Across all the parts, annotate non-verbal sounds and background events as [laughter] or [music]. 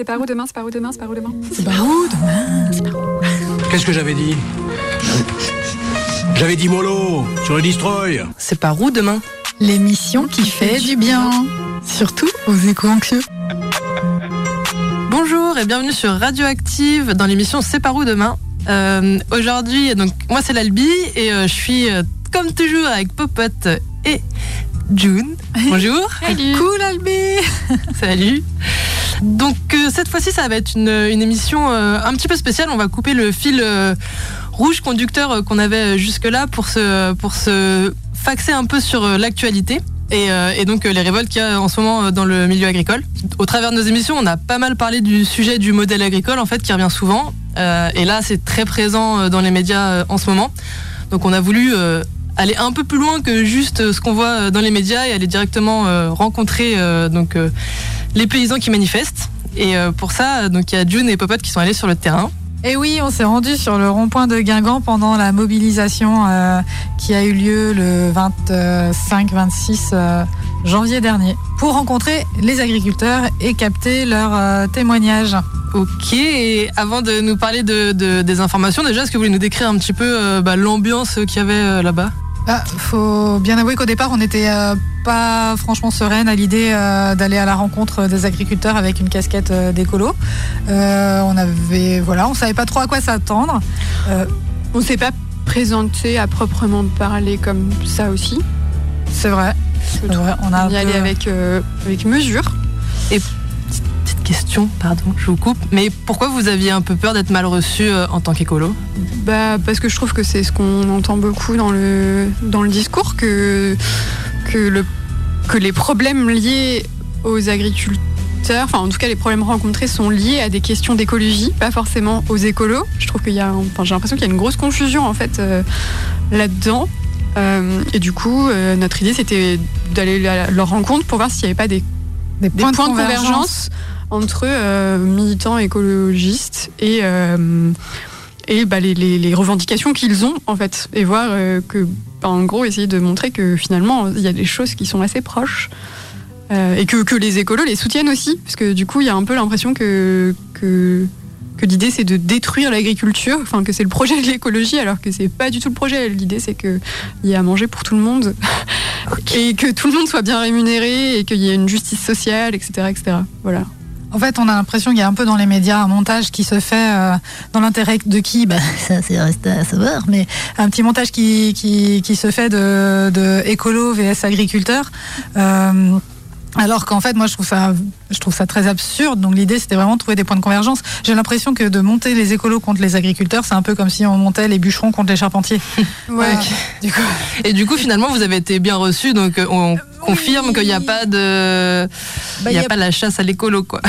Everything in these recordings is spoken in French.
C'est par où demain C'est par où demain C'est par où demain C'est par où demain C'est par où Qu'est-ce que j'avais dit J'avais dit mollo sur le destroy. C'est par où demain L'émission qui fait du bien. Surtout aux éco-anxieux. Bonjour et bienvenue sur Radioactive dans l'émission C'est par où demain. Euh, Aujourd'hui, donc moi c'est l'Albi et euh, je suis euh, comme toujours avec Popote et June. Bonjour. Salut. Cool Albi [laughs] Salut. Donc euh, cette fois-ci, ça va être une, émission euh, un petit peu spéciale. On va couper le fil euh, rouge conducteur qu'on avait jusque-là pour se, pour se faxer un peu sur l'actualité. Et, et donc les révoltes qu'il y a en ce moment dans le milieu agricole. Au travers de nos émissions, on a pas mal parlé du sujet du modèle agricole en fait qui revient souvent. Et là, c'est très présent dans les médias en ce moment. Donc on a voulu aller un peu plus loin que juste ce qu'on voit dans les médias et aller directement rencontrer donc les paysans qui manifestent. Et euh, pour ça, donc il y a June et Popote qui sont allés sur le terrain. Et oui, on s'est rendu sur le rond-point de Guingamp pendant la mobilisation euh, qui a eu lieu le 25-26 euh, janvier dernier pour rencontrer les agriculteurs et capter leurs euh, témoignages. Ok, et avant de nous parler de, de- des informations, déjà, est-ce que vous voulez nous décrire un petit peu bah, l'ambiance qu'il y avait là-bas? Ah, faut bien avouer qu'au départ, on n'était euh, pas franchement sereine à l'idée euh, d'aller à la rencontre des agriculteurs avec une casquette euh, d'écolo. Euh, on avait, voilà, on savait pas trop à quoi s'attendre. Euh, On s'est pas présenté à proprement parler comme ça aussi. c'est vrai. Je C'est vrai, on a On y un allait peu- avec, euh, avec mesure. Petite question, pardon, je vous coupe. Mais pourquoi vous aviez un peu peur d'être mal reçu euh, en tant qu'écolo? Bah, parce que je trouve que c'est ce qu'on entend beaucoup dans le, dans le discours, que, que, le, que les problèmes liés aux agriculteurs, enfin en tout cas les problèmes rencontrés sont liés à des questions d'écologie, pas forcément aux écolos. Je trouve qu'il y a, enfin j'ai l'impression qu'il y a une grosse confusion en fait euh, là-dedans. Euh, et du coup, euh, notre idée c'était d'aller à leur rencontre pour voir s'il n'y avait pas des des des points, de convergence entre militants écologistes et, et bah, les, les- les revendications qu'ils ont en fait et voir que en gros essayer de montrer que finalement il y a des choses qui sont assez proches euh, et que, que les écolos les soutiennent aussi parce que du coup il y a un peu l'impression que, que que l'idée c'est de détruire l'agriculture, enfin que c'est le projet de l'écologie alors que c'est pas du tout le projet. L'idée c'est que il y a à manger pour tout le monde [laughs] et que tout le monde soit bien rémunéré et qu'il y ait une justice sociale, etc., etc. Voilà. En fait, on a l'impression qu'il y a un peu dans les médias un montage qui se fait euh, dans l'intérêt de qui? Bah, [laughs] Ça, c'est resté à savoir, mais un petit montage qui, qui, qui se fait de, de écolo vs agriculteur. Euh, alors qu'en fait, moi, je trouve ça, je trouve ça très absurde. Donc l'idée, c'était vraiment de trouver des points de convergence. J'ai l'impression que de monter les écolos contre les agriculteurs, c'est un peu comme si on montait les bûcherons contre les charpentiers. [laughs] Ouais. Du coup, Et du coup, finalement, vous avez été bien reçu, donc euh, on confirme qu'il n'y a pas de, Bah, il y a y a- pas la chasse à l'écolo, quoi.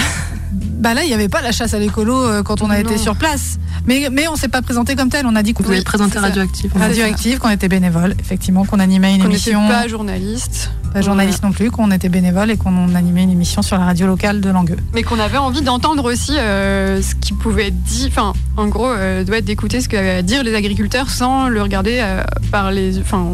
bah là, il n'y avait pas la chasse à l'écolo euh, quand on a Non. été sur place. Mais, mais on s'est pas présenté comme tel. On a dit qu'on Vous avez présenté c'est ça. Radioactive. Radioactive, qu'on était bénévole, effectivement, qu'on animait une n'était émission, pas journaliste, pas journaliste non plus, qu'on était bénévole et qu'on animait une émission sur la radio locale de Langueux. mais qu'on avait envie d'entendre aussi euh, ce qui pouvait être dit. Enfin, en gros, euh, doit être d'écouter ce qu'avaient à dire les agriculteurs sans le regarder euh, par les, enfin,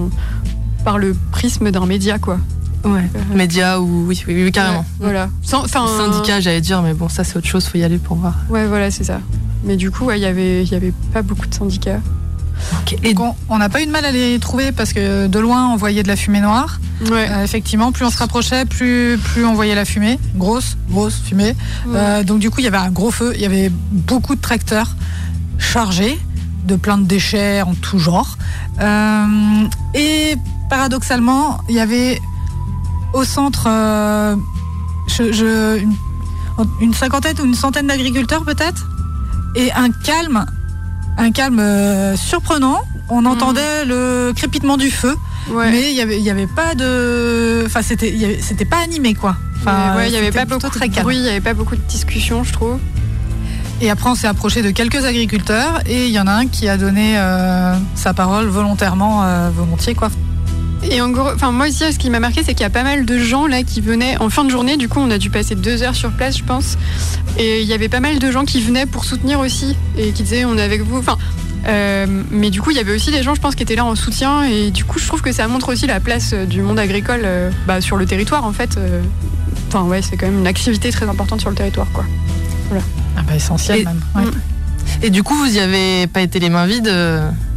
par le prisme d'un média, quoi. Ouais. Médias ou oui, oui, oui, carrément. Ouais, voilà. Sans, enfin, Syndicat, j'allais dire, mais bon, ça c'est autre chose, faut y aller pour voir. Ouais, voilà, c'est ça. Mais du coup, ouais, il y avait, il y avait pas beaucoup de syndicats. Et Donc, on- n'a pas eu de mal à les trouver parce que de loin, on voyait de la fumée noire. Ouais. Euh, effectivement, plus on se rapprochait, plus, plus on voyait la fumée. Grosse, grosse fumée. Euh, donc, du coup, il y avait un gros feu. Il y avait beaucoup de tracteurs chargés de plein de déchets en tout genre. Euh, et paradoxalement, il y avait au centre euh, je- je- une, une cinquantaine ou une centaine d'agriculteurs peut-être et un calme, un calme euh, surprenant. On entendait le crépitement du feu, ouais. mais il y avait, y avait pas de, enfin c'était, c'était pas animé quoi. Enfin, ouais, il y avait pas beaucoup de calme. bruit, il y avait pas beaucoup de discussions, je trouve. Et après, on s'est approché de quelques agriculteurs et il y en a un qui a donné euh, sa parole volontairement, euh, volontiers quoi. Et en gros, enfin moi aussi, ce qui m'a marqué, c'est qu'il y a pas mal de gens là qui venaient en fin de journée. Du coup, on a dû passer deux heures sur place, je pense. Et il y avait pas mal de gens qui venaient pour soutenir aussi et qui disaient on est avec vous. Enfin, euh, mais du coup, il y avait aussi des gens, je pense, qui étaient là en soutien. Et du coup, je trouve que ça montre aussi la place euh, du monde agricole euh, bah, sur le territoire, en fait. Euh, Enfin, ouais, c'est quand même une activité très importante sur le territoire, quoi. Ah bah, essentiel Et- même. ouais. Mm. Et du coup, vous y avez pas été les mains vides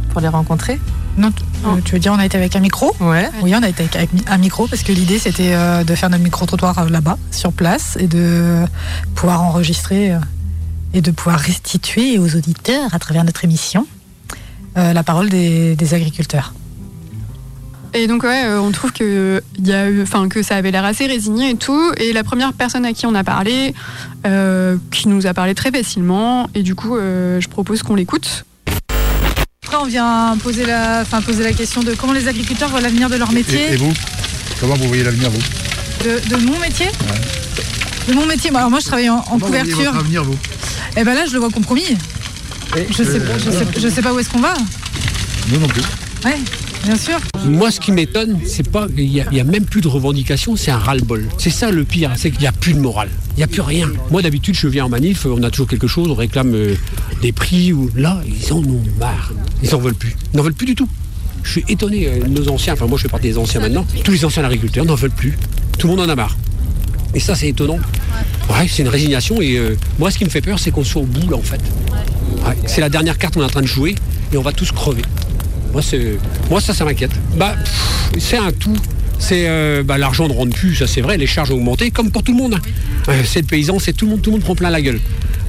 pour les rencontrer? Non, euh, tu veux dire on a été avec un micro Ouais. Oui, on a été avec, un micro parce que l'idée c'était euh, de faire notre micro-trottoir euh, là-bas, sur place, et de pouvoir enregistrer et de pouvoir restituer aux auditeurs, à travers notre émission, la parole des, des agriculteurs. Et donc ouais, on trouve que y a eu, que ça avait l'air assez résigné et tout. Et la première personne à qui on a parlé, euh, qui nous a parlé très facilement, et du coup, euh, je propose qu'on l'écoute. Après, on vient poser la, enfin, poser la question de comment les agriculteurs voient l'avenir de leur métier. Et, et vous Comment vous voyez l'avenir, vous? De, de mon métier? De mon métier. Alors moi, je travaille en, en Comment vous voyez couverture. votre avenir, vous? Et ben là, je le vois compromis. Je sais, pas- je sais, je sais pas où est-ce qu'on va. Nous non plus. Ouais, bien sûr. Moi, ce qui m'étonne, c'est pas qu'il y, a- même plus de revendications, c'est un ras-le-bol. C'est ça le pire, c'est qu'il n'y a plus de morale. Il n'y a plus rien. Moi, d'habitude, je viens en manif, on a toujours quelque chose, on réclame euh, des prix. Là, ils en ont marre. Ils n'en veulent plus. Ils n'en veulent plus du tout. Je suis étonné. euh, Nos anciens, enfin moi, je fais partie des anciens maintenant, tous les anciens agriculteurs n'en veulent plus. Tout le monde en a marre. Et ça, c'est étonnant. Ouais, c'est une résignation. Et euh, moi, ce qui me fait peur, c'est qu'on soit au bout, là, en fait. C'est la dernière carte qu'on est en train de jouer et on va tous crever. Moi, ça, ça m'inquiète. Bah, c'est un tout. C'est euh, bah, l'argent ne rentre plus, ça c'est vrai. Les charges ont augmenté, comme pour tout le monde. hein. Euh, c'est le paysan, c'est tout le monde, tout le monde prend plein la gueule.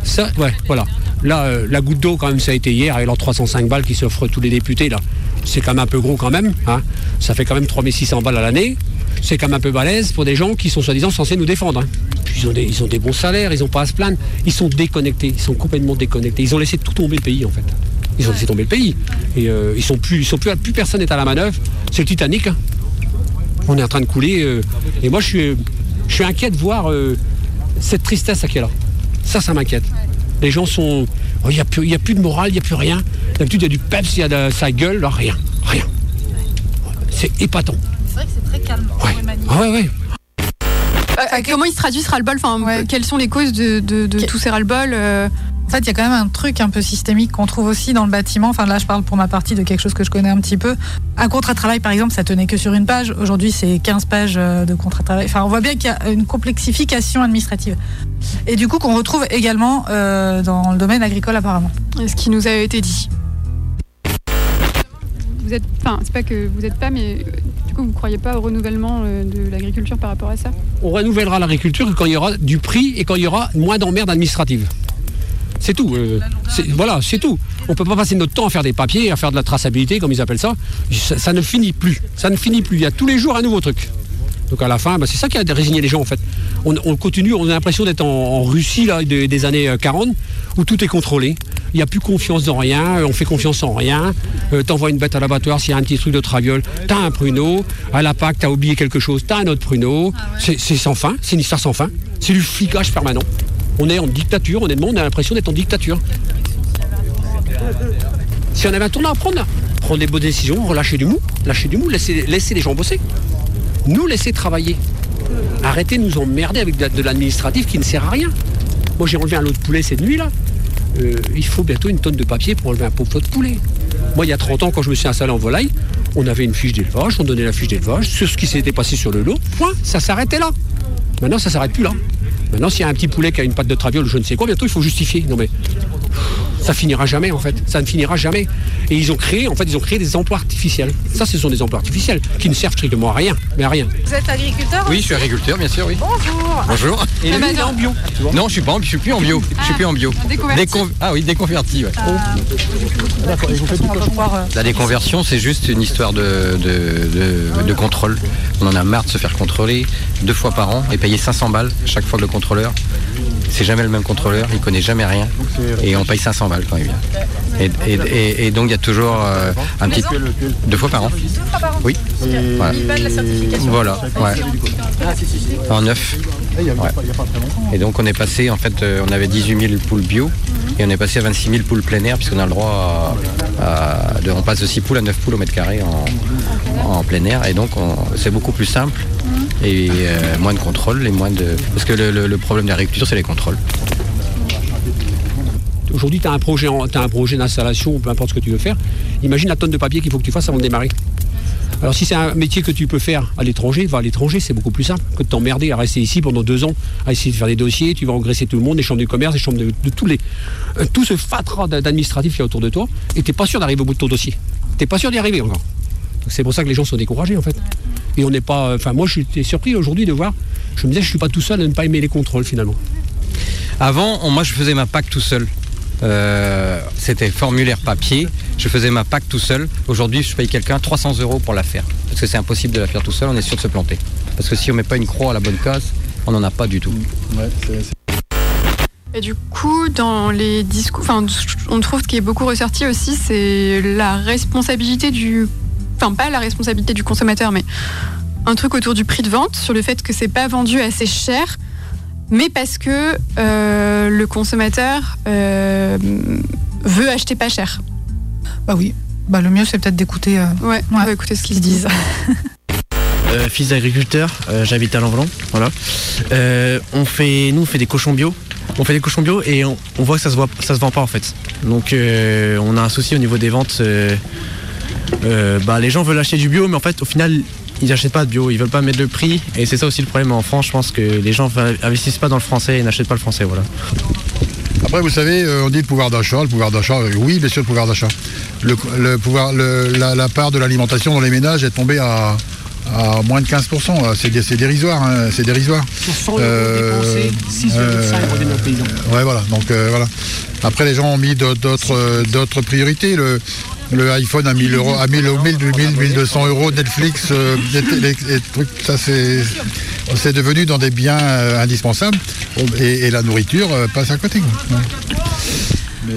Ça, ouais, voilà. Là, euh, la goutte d'eau, quand même, ça a été hier, avec leurs 305 balles qui s'offrent tous les députés, là. C'est quand même un peu gros, quand même. hein. Ça fait quand même 3600 balles à l'année. C'est quand même un peu balèze pour des gens qui sont soi-disant censés nous défendre. hein. Puis ils ont, des, ils ont des bons salaires, ils n'ont pas à se plaindre. Ils sont déconnectés, ils sont complètement déconnectés. Ils ont laissé tout tomber le pays, en fait. Ils ont laissé tomber le pays. Et euh, ils sont plus, ils sont plus, plus personne n'est à la manœuvre. C'est le Titanic. hein. On est en train de couler. euh, et moi, je suis, je suis inquiet de voir euh, cette tristesse qui est là. Ça, ça m'inquiète. Les gens sont. oh, Il n'y a, plus- il y a plus de morale, il n'y a plus rien. D'habitude, il y a du peps, il y a de sa gueule. Là, rien. Rien. C'est épatant. C'est vrai que c'est très calme. Ouais. Ah ouais, ouais. Euh, comment il se traduit ce ras-le-bol? Enfin, Ouais. quelles sont les causes de, de- de Que- tous ces ras-le-bol euh, En fait, il y a quand même un truc un peu systémique qu'on trouve aussi dans le bâtiment. Enfin, là, je parle pour ma partie de quelque chose que je connais un petit peu. Un contrat de travail, par exemple, ça tenait que sur une page. Aujourd'hui, c'est 15 pages euh, de contrat de travail. Enfin, on voit bien qu'il y a une complexification administrative. Et du coup, qu'on retrouve également euh, dans le domaine agricole, apparemment. ce qui nous a été dit. Vous êtes, enfin, c'est pas que vous êtes pas, mais euh, du coup, vous croyez pas au renouvellement de l'agriculture par rapport à ça? On renouvellera l'agriculture quand il y aura du prix et quand il y aura moins d'emmerdes administratives. C'est tout. euh, voilà, c'est tout. On peut pas passer notre temps à faire des papiers, à faire de la traçabilité, comme ils appellent ça. Ça, ça ne finit plus. Ça ne finit plus. Il y a tous les jours un nouveau truc. Donc à la fin, bah, c'est ça qui a résigné les gens en fait. On, on continue, on a l'impression d'être en, en Russie là, de- des années euh, 40, où tout est contrôlé. Il n'y a plus confiance dans rien, euh, on fait confiance en rien. Euh, T'envoies une bête à l'abattoir, s'il y a un petit truc de traviole, t'as un pruneau. À la PAC, t'as oublié quelque chose, t'as un autre pruneau. C'est c'est sans fin, c'est une histoire sans fin. C'est du flicage permanent. On est en dictature, honnêtement, on a l'impression d'être en dictature. Si on avait un tournant à prendre, prendre des bonnes décisions, relâcher du mou, lâcher du mou, laisser, les gens bosser. Nous laisser travailler. Arrêtez de nous emmerder avec de, l'administratif qui ne sert à rien. Moi j'ai enlevé un lot de poulet cette nuit là. Euh, il faut bientôt une tonne de papier pour enlever un pauvre de poulet. Moi il y a 30 ans quand je me suis installé en volaille, on avait une fiche d'élevage, on donnait la fiche d'élevage sur ce qui s'était passé sur le lot, point, ça s'arrêtait là. Maintenant ça s'arrête plus là. Maintenant s'il y a un petit poulet qui a une patte de traviole je ne sais quoi, bientôt il faut justifier. Non ça finira jamais en fait. Ça ne finira jamais. Et ils ont créé, en fait, ils ont créé des emplois artificiels. Ça, ce sont des emplois artificiels qui ne servent strictement à rien, mais à rien. Vous êtes agriculteur Oui, je suis agriculteur, bien sûr, oui. Bonjour. Bonjour. Et lui, il est non. en bio. Non, je suis pas, en- je suis plus en bio. Je suis plus en bio. déconverti. Décon- Ah oui, déconverti. ouais. Pouvoir, euh, La déconversion, c'est juste une histoire de, de, de- de contrôle. On en a marre de se faire contrôler deux fois par an et payer 500 balles chaque fois que le contrôleur. C'est jamais le même contrôleur, il connaît jamais rien et on paye 500 balles quand il vient. Et, et- et- et donc il y a toujours euh, un petit deux fois par an. Oui. Voilà. la certification. Voilà. Ouais. En neuf. Ouais. Et donc on est passé, en fait, euh, on avait 18 000 poules bio et on est passé à 26 000 poules plein air puisqu'on a le droit à, à- de, on passe de 6 poules à 9 poules au mètre carré en, en plein air et donc on- c'est beaucoup plus simple et euh, moins de contrôle et moins de parce que le, problème de l'agriculture c'est les contrôles. Aujourd'hui, tu as un projet, t'as un projet d'installation peu importe ce que tu veux faire. Imagine la tonne de papier qu'il faut que tu fasses avant de démarrer. Alors si c'est un métier que tu peux faire à l'étranger, va à l'étranger, c'est beaucoup plus simple que de t'emmerder à rester ici pendant deux ans, à essayer de faire des dossiers, tu vas engraisser tout le monde, les chambres de commerce, les chambres de, tous les... euh, tout ce fatras d'administratif qu'il y a autour de toi, et t'es pas sûr d'arriver au bout de ton dossier. T'es pas sûr d'y arriver encore. C'est pour ça que les gens sont découragés en fait. Et on n'est pas... Enfin moi je suis surpris aujourd'hui de voir, je me disais je suis pas tout seul à ne pas aimer les contrôles finalement. Avant, on- moi, je faisais ma PAC tout seul. Euh, C'était formulaire papier. Je faisais ma PAC tout seul. Aujourd'hui, je paye quelqu'un 300 euros pour la faire. Parce que c'est impossible de la faire tout seul. On est sûr de se planter. Parce que si on met pas une croix à la bonne case, on n'en a pas du tout. Et du coup, dans les discours, enfin, on trouve qui est beaucoup ressorti aussi, c'est la responsabilité du, enfin pas la responsabilité du consommateur, mais un truc autour du prix de vente, sur le fait que c'est pas vendu assez cher, mais parce que euh, le consommateur euh, veut acheter pas cher. Bah oui. Bah le mieux c'est peut-être d'écouter. euh, Ouais, on va écouter ce qu'ils disent. [laughs] Euh, fils d'agriculteur, euh, j'habite à Lanvelan, voilà. Euh, on fait, nous on fait des cochons bio. On fait des cochons bio et on, on voit que ça se voit, ça se vend pas en fait. Donc euh, on a un souci au niveau des ventes. Euh, bah, les gens veulent acheter du bio, mais en fait au final ils n'achètent pas de bio, ils veulent pas mettre le prix. Et c'est ça aussi le problème en France. Je pense que les gens investissent pas dans le français et n'achètent pas le français, voilà. Après, vous savez, euh, on dit le pouvoir d'achat. Le pouvoir d'achat, euh, oui, bien sûr, le pouvoir d'achat. Le, le pouvoir, le- la, la part de l'alimentation dans les ménages est tombée à, à moins de 15%. là. C'est dé- c'est dérisoire. hein, c'est dérisoire. Sur 100 euros Euh, dépensés, 6,5 euh, reviennent au paysan. Ouais, voilà. Donc, euh, voilà. Après, les gens ont mis d'autres- priorités. Le, le iPhone à 1000 euros, à 1000, 1000, 1000, 1200 euros, Netflix, euh, ça c'est, c'est devenu dans des biens euh, indispensables. Et, la nourriture euh, passe à côté. Mais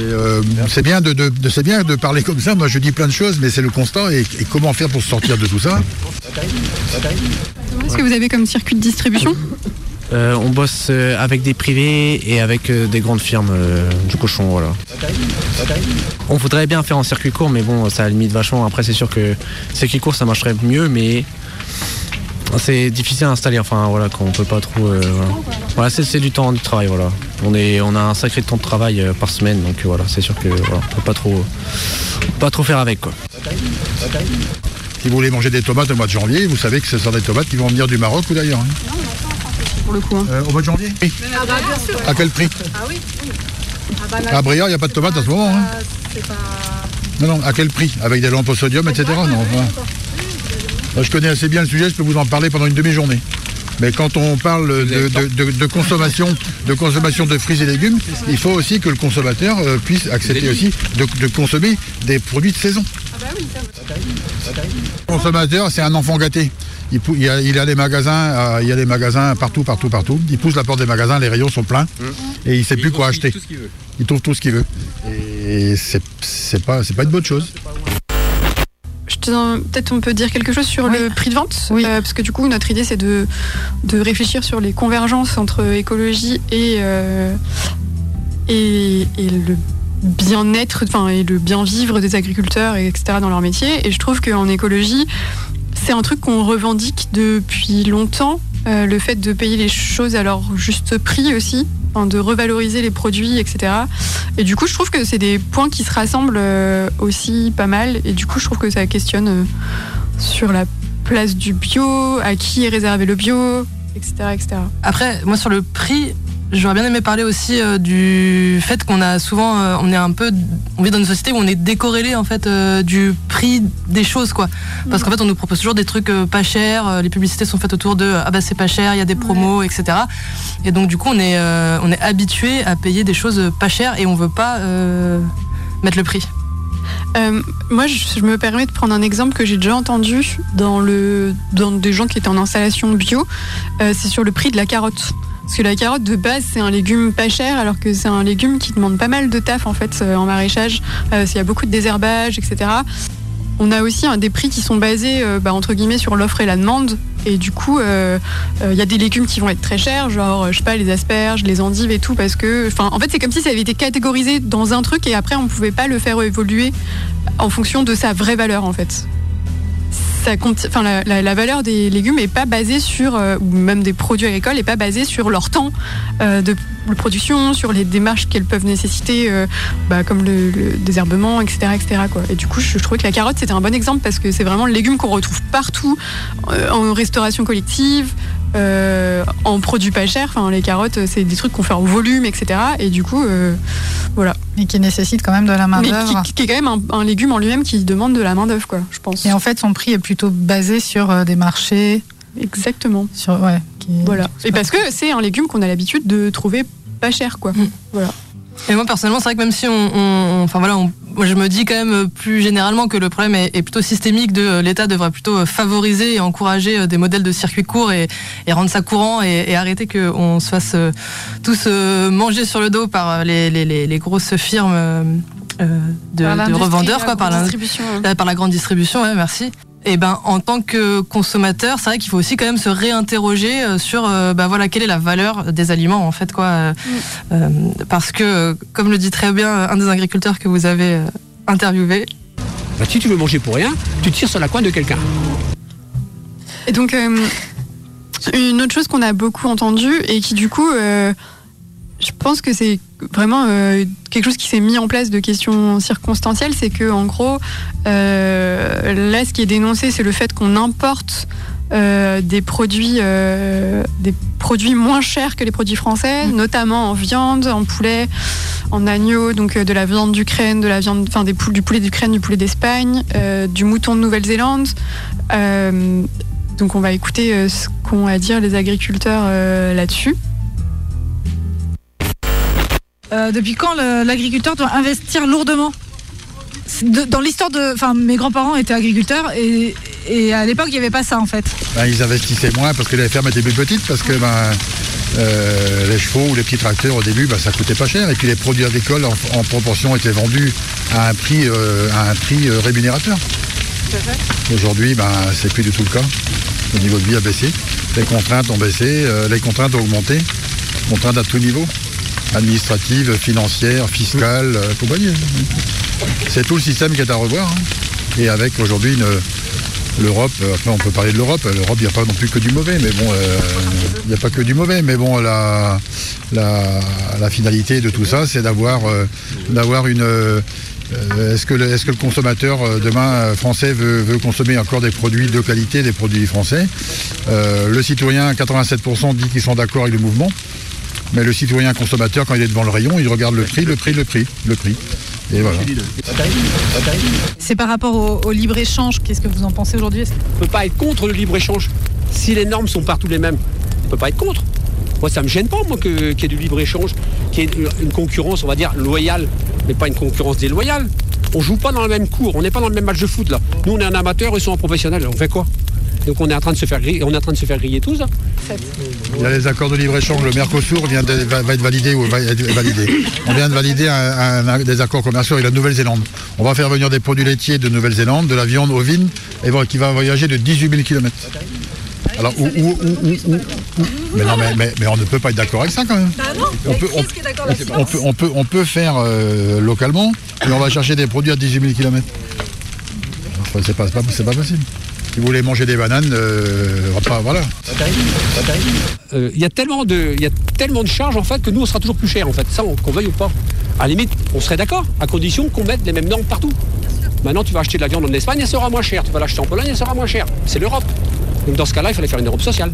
c'est bien de, de- c'est bien de parler comme ça. Moi, je dis plein de choses, mais c'est le constat. Et, et comment faire pour sortir de tout ça? Qu'est-ce que vous avez comme circuit de distribution? Euh, on bosse euh, avec des privés et avec euh, des grandes firmes euh, du cochon, voilà. On voudrait bien faire en circuit court, mais bon, ça limite vachement. Après, c'est sûr que circuit court, ça marcherait mieux, mais c'est difficile à installer. Enfin, voilà, qu'on peut pas trop. euh, voilà, Voilà, c'est, c'est du temps de travail, voilà. On est, on a un sacré temps de travail euh, par semaine, donc euh, voilà, c'est sûr que voilà, on peut pas trop, pas trop faire avec, quoi. Si vous voulez manger des tomates au mois de janvier, vous savez que ce sont des tomates qui vont venir du Maroc ou d'ailleurs. hein. Pour le coup. hein. Euh, au mois de janvier Oui. À quel prix À Bria, il n'y a pas de tomates à ce moment. hein. Non, non, à quel prix Avec des lampes au sodium, etc. Non, voilà. Moi, Je connais assez bien le sujet, je peux vous en parler pendant une demi-journée. Mais quand on parle de, de- de- de consommation, de consommation de fruits et légumes, il faut aussi que le consommateur euh, puisse accepter aussi de, de consommer des produits de saison. Le consommateur, c'est un enfant gâté. Il, pou- il y a, il a magasins, euh, il y a des magasins partout, partout, partout. Il pousse la porte des magasins, les rayons sont pleins et il sait plus quoi acheter. Il trouve tout ce qu'il veut. Et c'est pas, c'est pas une bonne chose. Peut-être on peut dire quelque chose sur le prix de vente, Oui. euh, parce que du coup notre idée c'est de, de réfléchir sur les convergences entre écologie et, euh, et, et le bien-être, enfin et le bien vivre des agriculteurs, et etc. dans leur métier. Et je trouve qu'en écologie, c'est un truc qu'on revendique depuis longtemps, euh, le fait de payer les choses à leur juste prix aussi, de revaloriser les produits, etc. Et du coup, je trouve que c'est des points qui se rassemblent euh, aussi pas mal. Et du coup, je trouve que ça questionne euh, sur la place du bio, à qui est réservé le bio, etc. etc. Après, moi sur le prix, j'aurais bien aimé parler aussi euh, du fait qu'on a souvent, euh, on est un peu, on vit dans une société où on est décorrélé en fait euh, du prix des choses quoi. Parce qu'en fait, on nous propose toujours des trucs pas chers. les publicités sont faites autour de ah bah c'est pas cher, il y a des promos, etc. Et donc du coup, on est, on est habitué à payer des choses pas chères et on veut pas mettre le prix. Euh, moi, je, je me permets de prendre un exemple que j'ai déjà entendu dans, le, dans des gens qui étaient en installation bio. Euh, c'est sur le prix de la carotte. Parce que la carotte de base, c'est un légume pas cher, alors que c'est un légume qui demande pas mal de taf en fait euh, en maraîchage. Euh, qu'il y a beaucoup de désherbage, etc. On a aussi hein, des prix qui sont basés euh, bah, entre guillemets sur l'offre et la demande. Et du coup, euh, il y a des légumes qui vont être très chers, genre je sais pas les asperges, les endives et tout, parce que, en fait, c'est comme si ça avait été catégorisé dans un truc et après on pouvait pas le faire évoluer en fonction de sa vraie valeur en fait. Enfin, la, valeur des légumes est pas basée sur, euh, ou même des produits agricoles, est pas basée sur leur temps euh, de, production, sur les démarches qu'elles peuvent nécessiter, euh, bah, comme le, désherbement, etc., etc. Et du coup, je, trouvais que la carotte c'était un bon exemple parce que c'est vraiment le légume qu'on retrouve partout en restauration collective. Euh, en produits pas chers, enfin les carottes c'est des trucs qu'on fait en volume, etc. Et du coup, euh, voilà. Et qui nécessite quand même de la main Mais d'œuvre. qui, qui est quand même un, un légume en lui-même qui demande de la main d'œuvre, quoi, je pense. Et en fait, son prix est plutôt basé sur euh, des marchés. Exactement. Sur, ouais, qui- Voilà. Et parce que c'est un légume qu'on a l'habitude de trouver pas cher, quoi. Voilà. Et moi personnellement, c'est vrai que même si on, on- enfin voilà, on- moi je me dis quand même euh, plus généralement que le problème est, est plutôt systémique, de euh, l'État devrait plutôt euh, favoriser et encourager des modèles de circuits courts et, et rendre ça courant et, et arrêter qu'on se fasse tous manger sur le dos par les, les- les- les grosses firmes euh, de, revendeurs, la quoi, par distribution, hein. par la grande distribution, ouais, merci. Et ben, en tant que consommateur, c'est vrai qu'il faut aussi quand même se réinterroger euh, sur, euh, bah voilà, quelle est la valeur des aliments en fait, quoi. euh, euh, parce que, comme le dit très bien un des agriculteurs que vous avez interviewé, Bah, si tu veux manger pour rien, tu tires sur la coin de quelqu'un. Et donc, euh, une autre chose qu'on a beaucoup entendu et qui, du coup, euh, je pense que c'est vraiment euh, quelque chose qui s'est mis en place de questions circonstancielles, c'est que, en gros, euh, là, ce qui est dénoncé, c'est le fait qu'on importe. euh, des produits des produits moins chers que les produits français notamment en viande en poulet en agneau donc de la viande d'Ukraine de la viande enfin des poules du poulet d'Ukraine du poulet d'Espagne du mouton de Nouvelle-Zélande donc on va écouter ce qu'ont à dire les agriculteurs là-dessus Euh, depuis quand l'agriculteur doit investir lourdement de- Dans l'histoire de. Enfin, mes grands-parents étaient agriculteurs et, et à l'époque, il n'y avait pas ça en fait. Ben, ils investissaient moins parce que les fermes étaient plus petites, parce que ben, euh, les chevaux ou les petits tracteurs au début, ben, ça coûtait pas cher. Et puis les produits agricoles en, en proportion étaient vendus à un prix, euh, à un prix euh, rémunérateur. Aujourd'hui, ben, c'est plus du tout le cas. Le niveau de vie a baissé. Les contraintes ont baissé, les contraintes ont augmenté. Contraintes à tout niveau. Administratives, financières, fiscales, euh, compagnie. C'est tout le système qui est à revoir. hein. Et avec aujourd'hui L'Europe, euh, après on peut parler de l'Europe, l'Europe il n'y a pas non plus que du mauvais, mais bon, euh, il n'y a pas que du mauvais, mais bon, la, finalité de tout ça, c'est d'avoir euh, une... euh, est-ce que, le- consommateur euh, demain euh, français veut, consommer encore des produits de qualité, des produits français Euh, Le citoyen, 87% dit qu'ils sont d'accord avec le mouvement, mais le citoyen consommateur, quand il est devant le rayon, il regarde le prix, le prix, le prix, le prix. Et voilà. C'est par rapport au, au libre-échange. Qu'est-ce que vous en pensez aujourd'hui? On ne peut pas être contre le libre-échange. Si les normes sont partout les mêmes, on ne peut pas être contre. Moi, ça me gêne pas, moi, que- qu'il y ait du libre-échange, qu'il y ait une concurrence, on va dire, loyale, mais pas une concurrence déloyale. On joue pas dans le même cours, on n'est pas dans le même match de foot, là. Nous, on est un amateur, ils sont un professionnel, on fait quoi? Donc on est en train de se faire griller, on est en train de se faire griller tous, là. Il y a les accords de libre-échange. Le Mercosur vient de- va, va être validé ou va être validé. On vient de valider un- un- des accords commerciaux avec la Nouvelle-Zélande. On va faire venir des produits laitiers de Nouvelle-Zélande, de la viande ovine, et qui va voyager de 18 000 km. Alors, où, où- où- où- où- où- mais non, mais, mais- mais on ne peut pas être d'accord avec ça quand même. on, peut, on, on peut, on, peut, on peut faire euh, localement, mais on va chercher des produits à 18 000 km. C'est pas, c'est pas, c'est pas possible. Si vous voulez manger des bananes, euh, pas, voilà. Euh, Il y, a tellement de- il y a tellement de charges en fait que nous on sera toujours plus cher en fait, ça on- qu'on veuille ou pas. À la limite, on serait d'accord, à condition qu'on mette les mêmes normes partout. Maintenant tu vas acheter de la viande en Espagne, elle sera moins chère. Tu vas l'acheter en Pologne, elle sera moins chère. C'est l'Europe. Donc dans ce cas-là, il fallait faire une Europe sociale.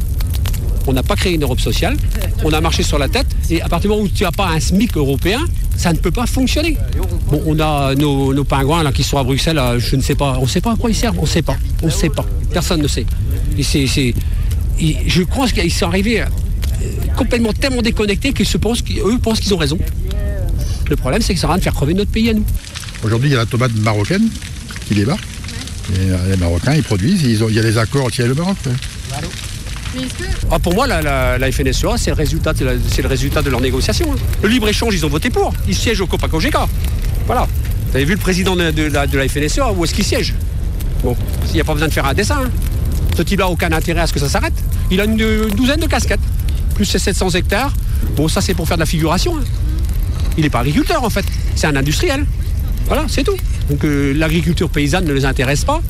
On n'a pas créé une Europe sociale, on a marché sur la tête, et à partir du moment où tu n'as pas un SMIC européen, ça ne peut pas fonctionner. Bon, on a nos, nos pingouins là, qui sont à Bruxelles, là, je ne sais pas, on ne sait pas à quoi ils servent, on ne sait pas, on ne sait pas, personne ne sait. Et c'est, c'est- et je crois qu'ils sont arrivés euh, complètement tellement déconnectés qu'ils se pensent qu'eux pensent qu'ils ont raison. Le problème, c'est que ça va de faire crever notre pays à nous. Aujourd'hui, il y a la tomate marocaine qui débarque. Et euh, les Marocains, ils produisent. Ils ont- il y a les accords qui le Maroc. ouais. Ah, pour moi, la, FNSEA, c'est le résultat, de la- c'est le résultat de leur négociation. hein. Le libre-échange, ils ont voté pour. Ils siègent au Copa-Cogeca. Voilà. Vous avez vu le président de, la, FNSEA, où est-ce qu'il siège? Bon, il n'y a pas besoin de faire un dessin. hein. Ce type-là n'a aucun intérêt à ce que ça s'arrête. Il a une, une douzaine de casquettes, plus ses 700 hectares. Bon, ça, c'est pour faire de la figuration. hein. Il n'est pas agriculteur, en fait. C'est un industriel. Voilà, c'est tout. Donc euh, l'agriculture paysanne ne les intéresse pas.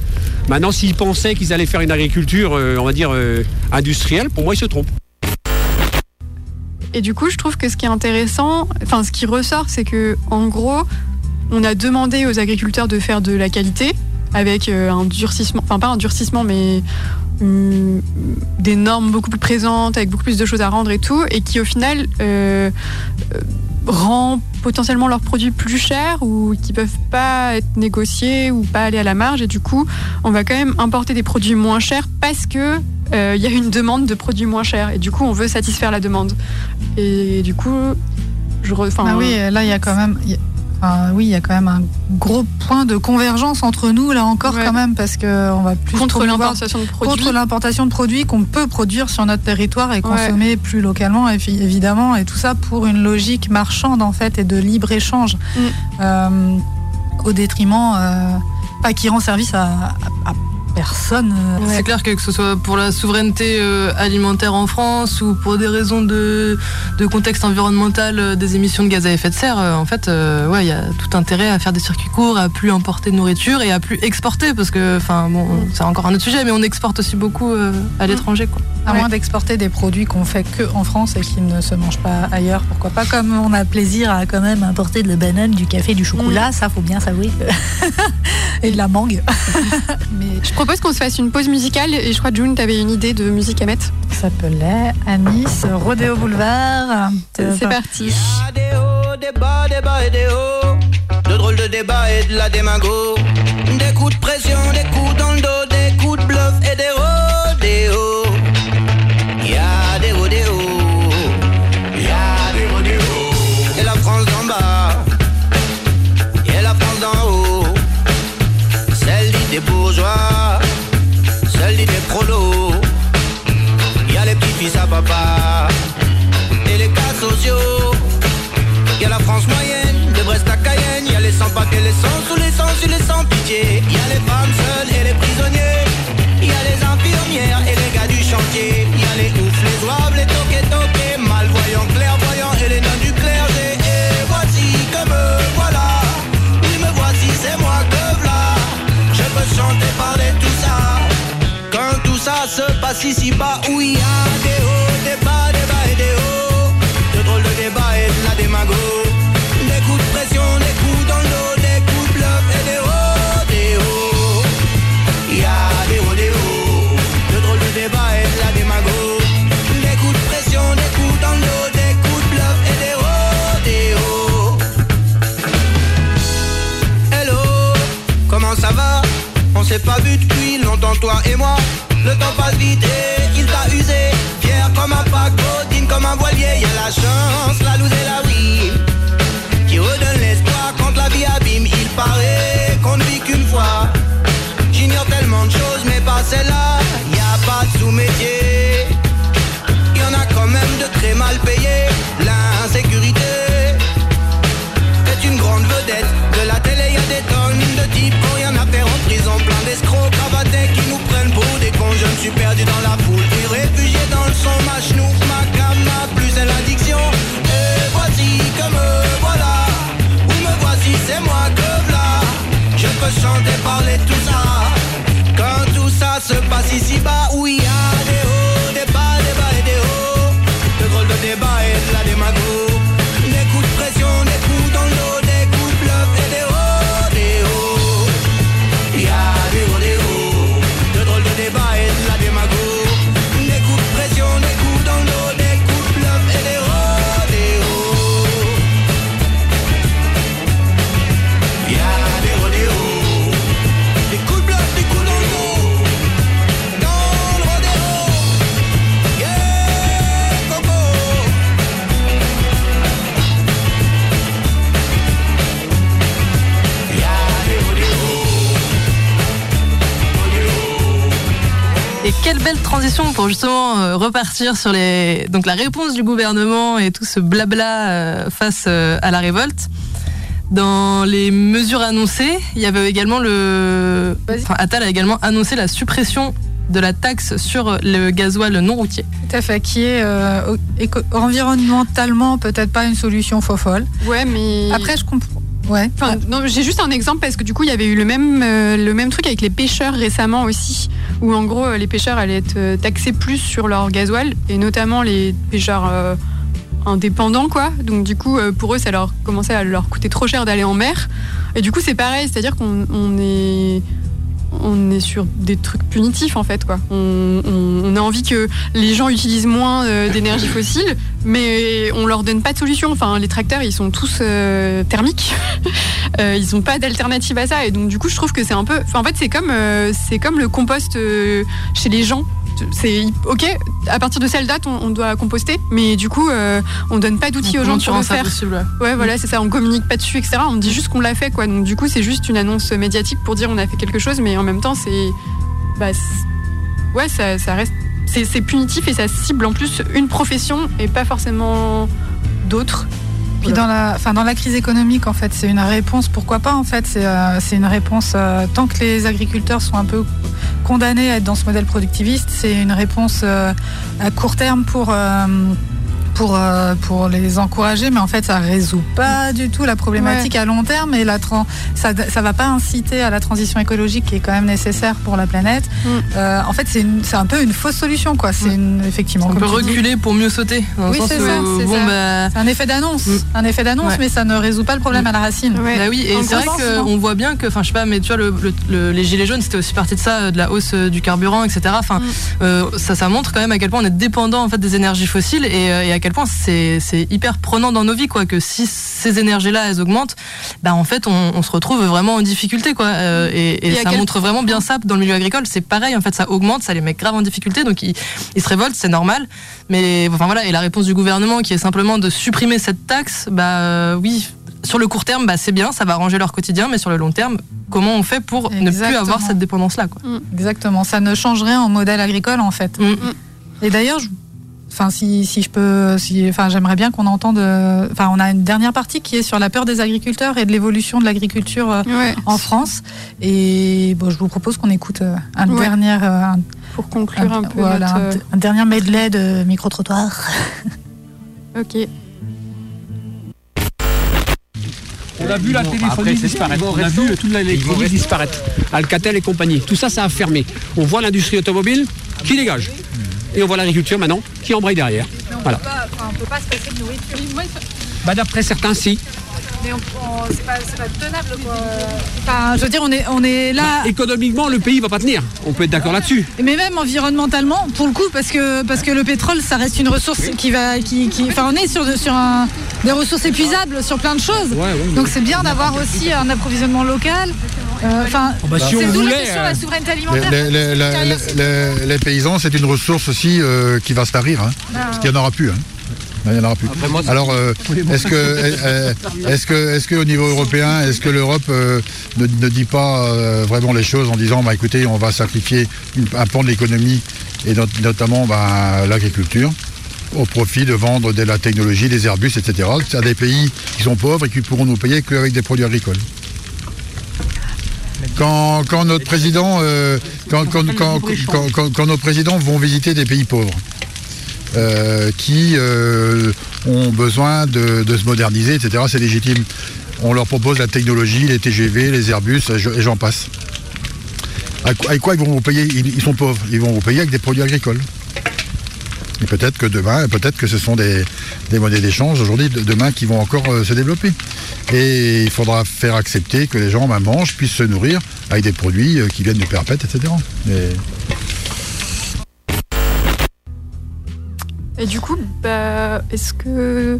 Maintenant, s'ils pensaient qu'ils allaient faire une agriculture, euh, on va dire, euh, industrielle, pour moi, ils se trompent. Et du coup, je trouve que ce qui est intéressant, enfin, ce qui ressort, c'est que, en gros, on a demandé aux agriculteurs de faire de la qualité avec un durcissement, enfin, pas un durcissement, mais hum, des normes beaucoup plus présentes, avec beaucoup plus de choses à rendre et tout, et qui, au final, rend potentiellement leurs produits plus chers ou qui peuvent pas être négociés ou pas aller à la marge. Et du coup, on va quand même importer des produits moins chers parce que euh, il y a une demande de produits moins chers. Et du coup, on veut satisfaire la demande. Et du coup, je Ah oui, là, il y a quand même. Enfin, oui, il y a quand même un gros point de convergence entre nous, là encore, Ouais. quand même, parce qu'on va plus contre l'importation de produits. contre l'importation de produits qu'on peut produire sur notre territoire et consommer plus localement, évidemment, et tout ça pour une logique marchande en fait et de libre échange, Mm. Euh, au détriment, euh, pas qui rend service à, à- à personne. C'est clair que que ce soit pour la souveraineté euh, alimentaire en France ou pour des raisons de, de contexte environnemental euh, des émissions de gaz à effet de serre, euh, en fait, euh, ouais, il y a tout intérêt à faire des circuits courts, à plus importer de nourriture et à plus exporter parce que, enfin, bon, c'est encore un autre sujet, mais on exporte aussi beaucoup euh, à l'étranger, quoi. À moins d'exporter des produits qu'on fait que en France et qui ne se mangent pas ailleurs, pourquoi pas Comme on a plaisir à quand même importer de la banane, du café, du chocolat, ça faut bien s'avouer. que- [laughs] et de la mangue. [laughs] Mais Je propose qu'on se fasse une pause musicale et je crois June, t'avais une idée de musique à mettre? ça s'appelait à Nice, Rodéo Boulevard. C'est parti. Et. De drôles de débats et de la démago. Des coups de Y a les sans sous les sans sur les sans pitié. Y a les femmes seules et les prisonniers. Y a les infirmières et les gars du chantier. Y a les oufs, les zouaves, les toqués toqués, malvoyants, clairvoyants et les nains du clergé. Et voici que me voilà, oui me voici, c'est moi que v'là. Je peux chanter, parler tout ça. Quand tout ça se passe ici bas, où il y a s'est pas vu depuis longtemps, toi et moi. Le temps passe vite et il t'a usé. Fier comme un paquebot, digne comme un voilier. Y a la chance, la loose et la oui. Qui redonne l'espoir quand la vie abîme. Il paraît qu'on ne vit qu'une fois. J'ignore tellement de choses, mais pas celle-là. Y a pas de sous-métier. Y en a quand même de très mal payés. Passe ici bas, où quelle belle transition pour justement euh, repartir sur les donc la réponse du gouvernement et tout ce blabla euh, face euh, à la révolte. Dans les mesures annoncées, il y avait également le enfin, Attal a également annoncé la suppression de la taxe sur le gasoil non routier. Tout à fait, qui est euh, environnementalement peut-être pas une solution fofolle. Ouais, mais. Après, je comprends. Ouais. Enfin, non, j'ai juste un exemple parce que du coup, il y avait eu le même, euh, le même truc avec les pêcheurs récemment aussi, où en gros, euh, les pêcheurs allaient être euh, taxés plus sur leur gasoil, et notamment les pêcheurs euh, indépendants, quoi. Donc du coup, pour eux, ça leur commençait à leur coûter trop cher d'aller en mer. Et du coup, c'est pareil, c'est-à-dire qu'on on est on est sur des trucs punitifs en fait quoi. On, on- on a envie que les gens utilisent moins euh, d'énergie [laughs] fossile, mais on leur donne pas de solution. Enfin, les tracteurs ils sont tous euh, thermiques, [laughs] Euh, ils ont pas d'alternative à ça, et donc du coup je trouve que c'est un peu. enfin, en fait c'est comme c'est comme le compost chez les gens. C'est ok. À partir de cette date, on, on doit composter, mais du coup, euh, on donne pas d'outils aux gens pour le faire. possible. ouais. Ouais, voilà, c'est ça. On communique pas dessus, etc. On dit juste qu'on l'a fait, quoi. Donc du coup, c'est juste une annonce médiatique pour dire on a fait quelque chose, mais en même temps, c'est, bah, ouais, ça, ça reste, c'est punitif et ça cible en plus une profession et pas forcément d'autres. Puis dans la, enfin dans la crise économique, en fait, c'est une réponse. Pourquoi pas En fait, c'est euh, une réponse. euh, tant que les agriculteurs sont un peu condamnés à être dans ce modèle productiviste, c'est une réponse euh, à court terme pour. Euh, pour, euh, pour les encourager, mais en fait, ça résout pas du tout la problématique à long terme et la tran- ça ça va pas inciter à la transition écologique qui est quand même nécessaire pour la planète. Mm. Euh, en fait, c'est un peu une fausse solution, quoi. C'est une- effectivement. On comme peut dis, reculer pour mieux sauter. Dans Oui, c'est ça, c'est bon, ça. bah, C'est un effet d'annonce, Mm. un effet d'annonce, Ouais. mais ça ne résout pas le problème à la racine. Ouais. Bah oui, et c'est vrai qu'on voit bien que, enfin, je sais pas, mais tu vois, le, le- le- les gilets jaunes, c'était aussi partie de ça, de la hausse euh, du carburant, etc. Enfin, Mm. euh, ça, ça montre quand même à quel point on est dépendant en fait des énergies fossiles et, et à quel point c'est hyper prenant dans nos vies, quoi. Que si ces énergies-là elles augmentent, bah en fait, on, on se retrouve vraiment en difficulté, quoi. Euh, et et ça montre vraiment bien ça dans le milieu agricole. C'est pareil, en fait, ça augmente, ça les met grave en difficulté, donc ils, ils se révoltent, c'est normal. Mais enfin voilà, et la réponse du gouvernement qui est simplement de supprimer cette taxe, bah euh, oui, sur le court terme, bah, c'est bien, ça va arranger leur quotidien, mais sur le long terme, comment on fait pour ne plus avoir cette dépendance-là quoi? Exactement, ça ne change rien au modèle agricole en fait. Mm. Et d'ailleurs, je- enfin si, si je peux, si, enfin j'aimerais bien qu'on entende, euh, enfin on a une dernière partie qui est sur la peur des agriculteurs et de l'évolution de l'agriculture euh, Ouais. en France. Et bon, je vous propose qu'on écoute euh, un Ouais. dernier, un, Pour conclure un, un- peu voilà, notre, un, un dernier medley de micro trottoir. [laughs] Ok. On a vu la téléphonie disparaître, on a vu toute l'électronique disparaître, Alcatel et compagnie. Tout ça, ça a fermé. On voit l'industrie automobile qui dégage. Et on voit l'agriculture maintenant qui embraye derrière. Voilà. on peut pas se passer de nourriture. Bah, D'après certains, si. Mais c'est pas, tenable Enfin, je veux dire, on est, on est là. Économiquement, le pays va pas tenir. On peut être d'accord là-dessus. Mais même environnementalement, pour le coup, parce que, parce que le pétrole, ça reste une ressource qui va. Qui, qui- enfin, on est sur, sur un- des ressources épuisables sur plein de choses. Ouais, ouais. Donc c'est bien d'avoir aussi un approvisionnement local. Euh, Enfin, bah, si on la voulait, la souveraineté Les, alimentaire. les- les- les- les- les paysans, c'est une ressource aussi euh, qui va se tarir. Hein, parce qu'il n'y en aura plus. hein. Il n'y en aura plus. Alors, euh, est-ce que, [laughs] euh, est-ce que, est-ce qu'au niveau européen, est-ce que l'Europe euh, ne, ne dit pas euh, vraiment les choses en disant, bah, écoutez, on va sacrifier une- un pan de l'économie et not- notamment bah, l'agriculture au profit de vendre de la technologie, des Airbus, etc. à des pays qui sont pauvres et qui pourront nous payer qu'avec des produits agricoles. Quand, notre président, euh, quand, nos présidents vont visiter des pays pauvres, euh, qui euh, ont besoin de, de se moderniser, etc., c'est légitime. On leur propose la technologie, les TGV, les Airbus, et je- et j'en passe. Avec quoi- ils vont vous payer? Ils sont pauvres. Ils vont vous payer avec des produits agricoles. Et peut-être que demain, peut-être que ce sont des, des monnaies d'échange aujourd'hui, de- demain, qui vont encore euh, se développer. Et il faudra faire accepter que les gens ben, mangent, puissent se nourrir avec des produits euh, qui viennent du perpète, etc. Mais- Et du coup, bah, est-ce que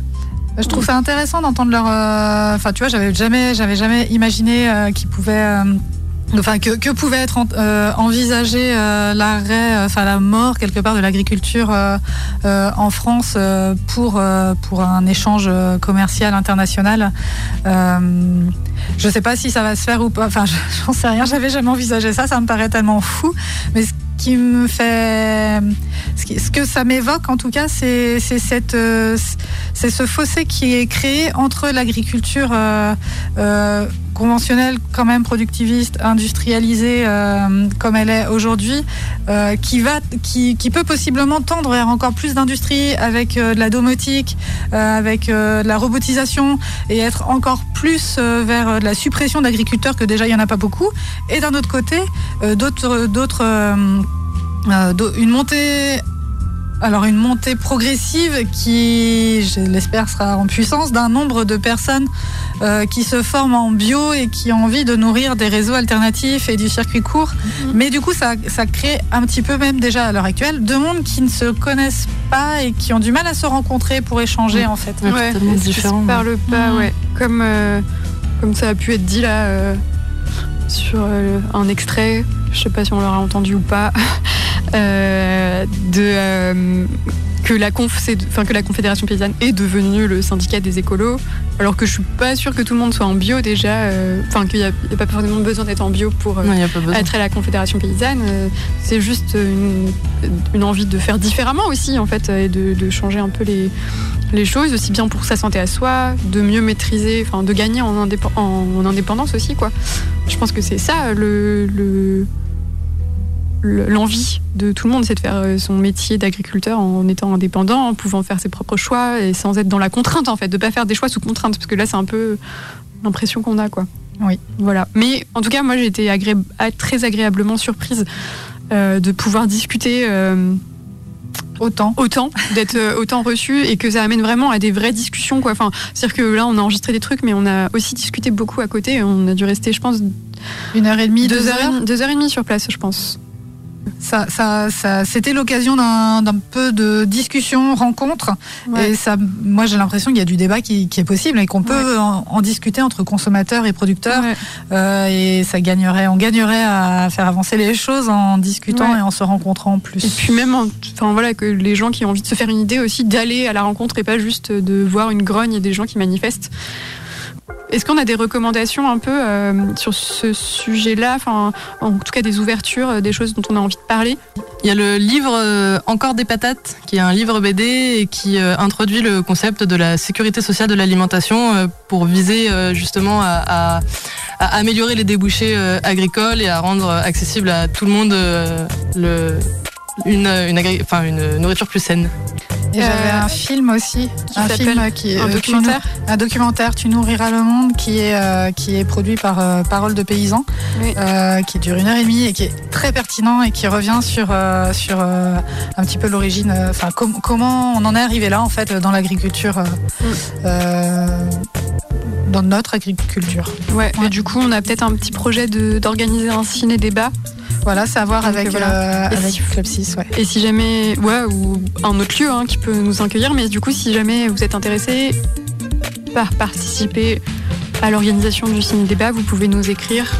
Je trouve ça intéressant d'entendre leur. euh, Enfin, tu vois, j'avais jamais, j'avais jamais imaginé qu'ils pouvaient. Enfin, que, pouvait être euh, envisagé euh, l'arrêt, euh, enfin la mort quelque part de l'agriculture en France pour un échange commercial international. Je sais pas si ça va se faire ou pas. Enfin, je- [laughs] j'en sais rien. J'avais jamais envisagé ça. Ça me paraît tellement fou. Qui me fait, ce, que ça m'évoque en tout cas, c'est cette, euh, c'est ce fossé qui est créé entre l'agriculture euh, euh, conventionnelle, quand même productiviste, industrialisée comme elle est aujourd'hui, qui va, qui, qui peut possiblement tendre vers encore plus d'industrie avec de la domotique, avec de la robotisation et être encore plus vers la suppression d'agriculteurs que déjà il y en a pas beaucoup. Et d'un autre côté, d'autres, euh, une montée. Alors une montée progressive qui, je l'espère, sera en puissance d'un nombre de personnes euh, qui se forment en bio et qui ont envie de nourrir des réseaux alternatifs et du circuit court. Mais du coup, ça, ça crée un petit peu même déjà à l'heure actuelle deux mondes qui ne se connaissent pas et qui ont du mal à se rencontrer pour échanger en fait. Ouais, Ouais, totalement et qui se différent. parlent pas, Mhm. ouais. Comme, euh, comme ça a pu être dit là euh, sur euh, un extrait, je sais pas si on l'aura entendu ou pas, [laughs] de euh, que la conf, c'est- enfin que la Confédération paysanne est devenue le syndicat des écolos, alors que je suis pas sûre que tout le monde soit en bio déjà, euh, enfin qu'il n'y a, pas forcément besoin d'être en bio pour euh, Non, être à la Confédération paysanne, euh, c'est juste une, une envie de faire différemment aussi, en fait, et de, de changer un peu les, les choses, aussi bien pour sa santé à soi, de mieux maîtriser, enfin, de gagner en, indép- en, en indépendance aussi, quoi. Je pense que c'est ça le- l'envie de tout le monde, c'est de faire euh, son métier d'agriculteur en étant indépendant, en pouvant faire ses propres choix et sans être dans la contrainte en fait, de pas faire des choix sous contrainte, parce que là c'est un peu l'impression qu'on a quoi. Oui. Voilà. Mais en tout cas, moi j'ai été agré- a- très agréablement surprise euh, de pouvoir discuter euh, Autant. autant, d'être autant reçu et que ça amène vraiment à des vraies discussions quoi. Enfin, c'est-à-dire que là on a enregistré des trucs, mais on a aussi discuté beaucoup à côté. On a dû rester, je pense, Une heure et demie, deux, deux heures, deux heures et demie sur place, je pense. Ça, ça, ça, c'était l'occasion d'un peu de discussion, rencontre. Ouais. Et ça, moi, j'ai l'impression qu'il y a du débat qui, qui est possible et qu'on peut en, en discuter entre consommateurs et producteurs. Ouais. Euh, et ça gagnerait, on gagnerait à faire avancer les choses en discutant et en se rencontrant plus. Et puis même, en- enfin voilà, que les gens qui ont envie de se faire une idée aussi d'aller à la rencontre et pas juste de voir une grogne et des gens qui manifestent. Est-ce qu'on a des recommandations un peu euh, sur ce sujet-là, en tout cas des ouvertures, euh, des choses dont on a envie de parler? Il y a le livre euh, Encore des patates, qui est un livre BD et qui introduit le concept de la sécurité sociale de l'alimentation pour viser justement à, améliorer les débouchés agricoles et à rendre accessible à tout le monde une nourriture plus saine. Et j'avais Euh, un film aussi, qui un film qui est un euh, documentaire nous- un documentaire, tu nourriras le monde, qui est euh, qui est produit par euh, Parole de Oui. euh, qui dure une heure et demie et qui est très pertinent et qui revient sur euh, sur euh, un petit peu l'origine, euh, enfin com- comment on en est arrivé là en fait dans l'agriculture, euh, Mm. euh, dans notre agriculture. Ouais, mais du coup, on a peut-être un petit projet d'organiser un ciné-débat. Voilà, c'est à voir avec voilà. euh, Et avec si- Club 6, ouais. Et si jamais, ouais, ou un autre lieu hein, qui peut nous accueillir, mais du coup, si jamais vous êtes intéressé par participer à l'organisation du ciné-débat, vous pouvez nous écrire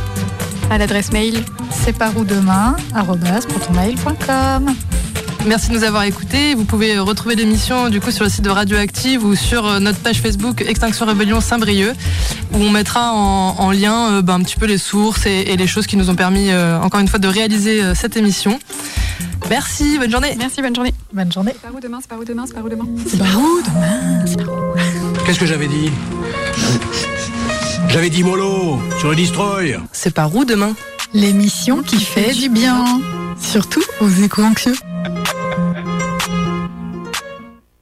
à l'adresse mail. C'est par où demain protonmail.com. Merci de nous avoir écoutés. Vous pouvez retrouver l'émission du coup sur le site de Radioactive ou sur euh, notre page Facebook Extinction Rebellion Saint-Brieuc où on mettra en, en lien euh, ben, un petit peu les sources et, et les choses qui nous ont permis euh, encore une fois de réaliser euh, cette émission. Merci, bonne journée. Merci, bonne journée. Bonne journée. C'est par où demain? C'est par où demain? C'est par où demain? C'est par où demain? Qu'est-ce que j'avais dit? J'avais dit mollo sur le destroy. C'est par où demain? L'émission qui fait du bien, surtout aux éco-anxieux.